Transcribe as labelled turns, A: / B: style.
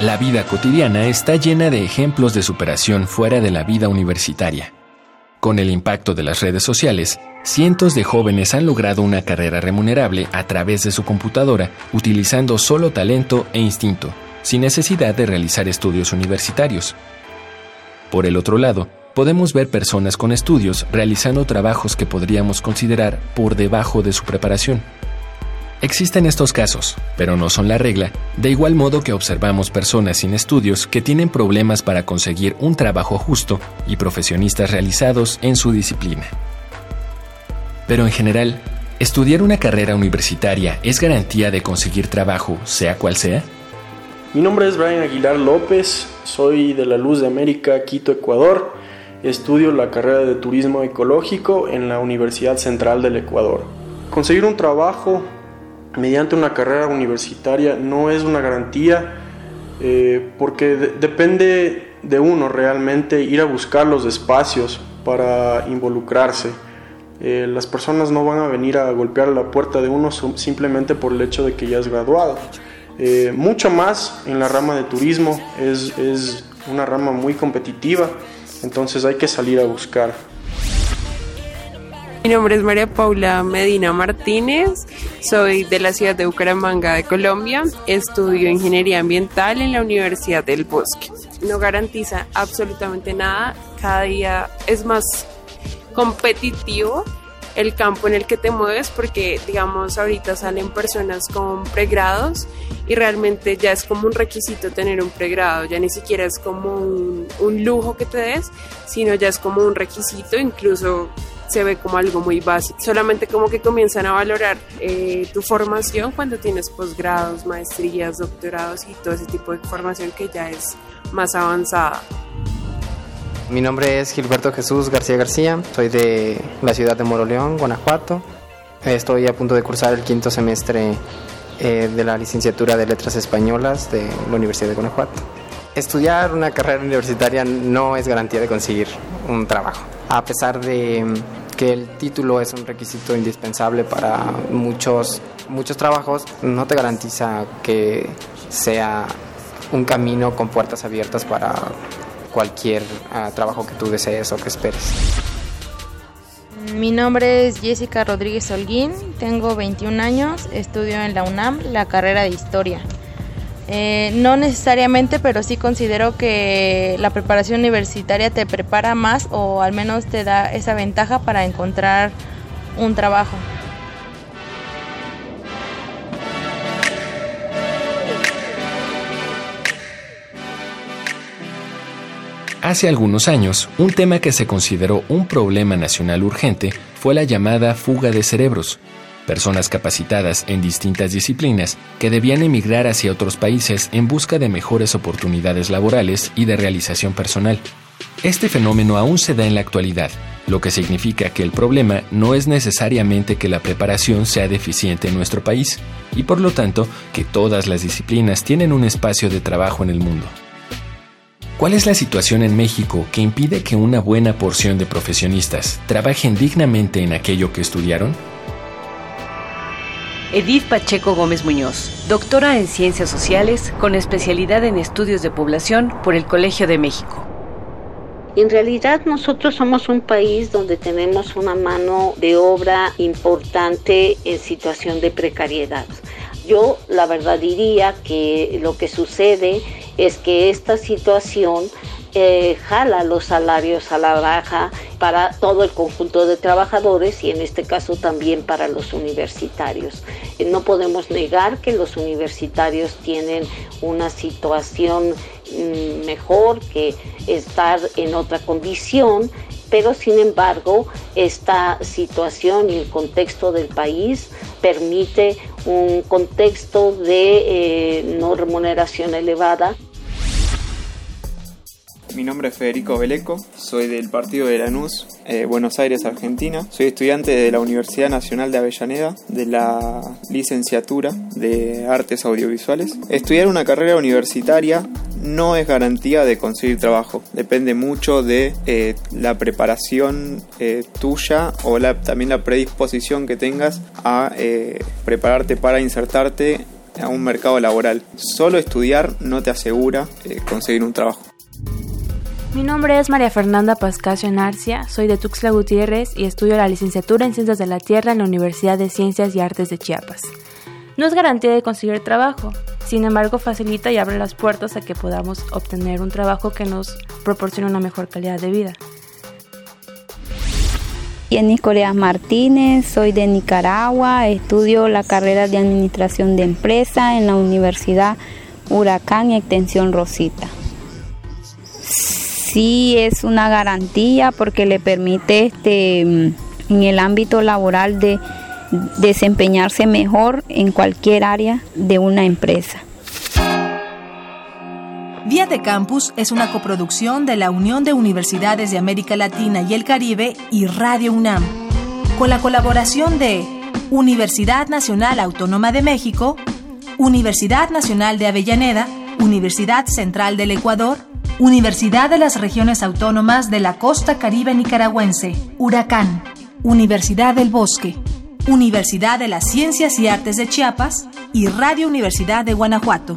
A: La vida cotidiana está llena de ejemplos de superación fuera de la vida universitaria. Con el impacto de las redes sociales, cientos de jóvenes han logrado una carrera remunerable a través de su computadora utilizando solo talento e instinto, sin necesidad de realizar estudios universitarios. Por el otro lado, podemos ver personas con estudios realizando trabajos que podríamos considerar por debajo de su preparación. Existen estos casos, pero no son la regla, de igual modo que observamos personas sin estudios que tienen problemas para conseguir un trabajo justo y profesionistas realizados en su disciplina. Pero en general, ¿estudiar una carrera universitaria es garantía de conseguir trabajo, sea cual sea?
B: Mi nombre es Brian Aguilar López, soy de la Luz de América, Quito, Ecuador. Estudio la carrera de Turismo Ecológico en la Universidad Central del Ecuador. Conseguir un trabajo mediante una carrera universitaria no es una garantía eh, porque depende de uno realmente ir a buscar los espacios para involucrarse. Eh, las personas no van a venir a golpear la puerta de uno simplemente por el hecho de que ya es graduado. Eh, mucho más en la rama de turismo, es, es una rama muy competitiva, entonces hay que salir a buscar.
C: Mi nombre es María Paula Medina Martínez, soy de la ciudad de Bucaramanga de Colombia, estudio ingeniería ambiental en la Universidad del Bosque. No garantiza absolutamente nada, cada día es más competitivo el campo en el que te mueves porque digamos ahorita salen personas con pregrados y realmente ya es como un requisito tener un pregrado, ya ni siquiera es como un, un lujo que te des, sino ya es como un requisito, incluso se ve como algo muy básico. Solamente como que comienzan a valorar eh, tu formación cuando tienes posgrados, maestrías, doctorados y todo ese tipo de formación que ya es más avanzada.
D: Mi nombre es Gilberto Jesús García García, soy de la ciudad de Moroleón, Guanajuato. Estoy a punto de cursar el quinto semestre eh, de la licenciatura de Letras Españolas de la Universidad de Guanajuato. Estudiar una carrera universitaria no es garantía de conseguir un trabajo, a pesar de que el título es un requisito indispensable para muchos, muchos trabajos, no te garantiza que sea un camino con puertas abiertas para cualquier ah, trabajo que tú desees o que esperes.
E: Mi nombre es Jessica Rodríguez Holguín, tengo 21 años, estudio en la UNAM la carrera de historia. Eh, no necesariamente, pero sí considero que la preparación universitaria te prepara más o al menos te da esa ventaja para encontrar un trabajo.
A: Hace algunos años, un tema que se consideró un problema nacional urgente fue la llamada fuga de cerebros, personas capacitadas en distintas disciplinas que debían emigrar hacia otros países en busca de mejores oportunidades laborales y de realización personal. Este fenómeno aún se da en la actualidad, lo que significa que el problema no es necesariamente que la preparación sea deficiente en nuestro país, y por lo tanto que todas las disciplinas tienen un espacio de trabajo en el mundo. ¿Cuál es la situación en México que impide que una buena porción de profesionistas trabajen dignamente en aquello que estudiaron?
F: Edith Pacheco Gómez Muñoz, doctora en Ciencias Sociales con especialidad en Estudios de Población por el Colegio de México.
G: En realidad nosotros somos un país donde tenemos una mano de obra importante en situación de precariedad. Yo la verdad diría que lo que sucede es que esta situación jala los salarios a la baja para todo el conjunto de trabajadores y en este caso también para los universitarios. Eh, no podemos negar que los universitarios tienen una situación mm, mejor que estar en otra condición, pero sin embargo esta situación y el contexto del país permite un contexto de eh, no remuneración elevada
H: Mi nombre es Federico Beleco, soy del partido de Lanús, eh, Buenos Aires, Argentina. Soy estudiante de la Universidad Nacional de Avellaneda, de la licenciatura de Artes Audiovisuales. Estudiar una carrera universitaria no es garantía de conseguir trabajo. Depende mucho de eh, la preparación eh, tuya o también la predisposición que tengas a prepararte para insertarte a un mercado laboral. Solo estudiar no te asegura conseguir un trabajo.
I: Mi nombre es María Fernanda Pascasio Narcia, soy de Tuxtla Gutiérrez y estudio la licenciatura en Ciencias de la Tierra en la Universidad de Ciencias y Artes de Chiapas. No es garantía de conseguir trabajo, sin embargo facilita y abre las puertas a que podamos obtener un trabajo que nos proporcione una mejor calidad de vida.
J: Jenny Coreas Martínez, soy de Nicaragua, estudio la carrera de Administración de Empresa en la Universidad Huracán y Extensión Rosita sí es una garantía porque le permite este, en el ámbito laboral de desempeñarse mejor en cualquier área de una empresa.
K: Vía de Campus es una coproducción de la Unión de Universidades de América Latina y el Caribe y Radio UNAM, con la colaboración de Universidad Nacional Autónoma de México, Universidad Nacional de Avellaneda, Universidad Central del Ecuador, Universidad de las Regiones Autónomas de la Costa Caribe Nicaragüense, Huracán, Universidad del Bosque, Universidad de las Ciencias y Artes de Chiapas y Radio Universidad de Guanajuato.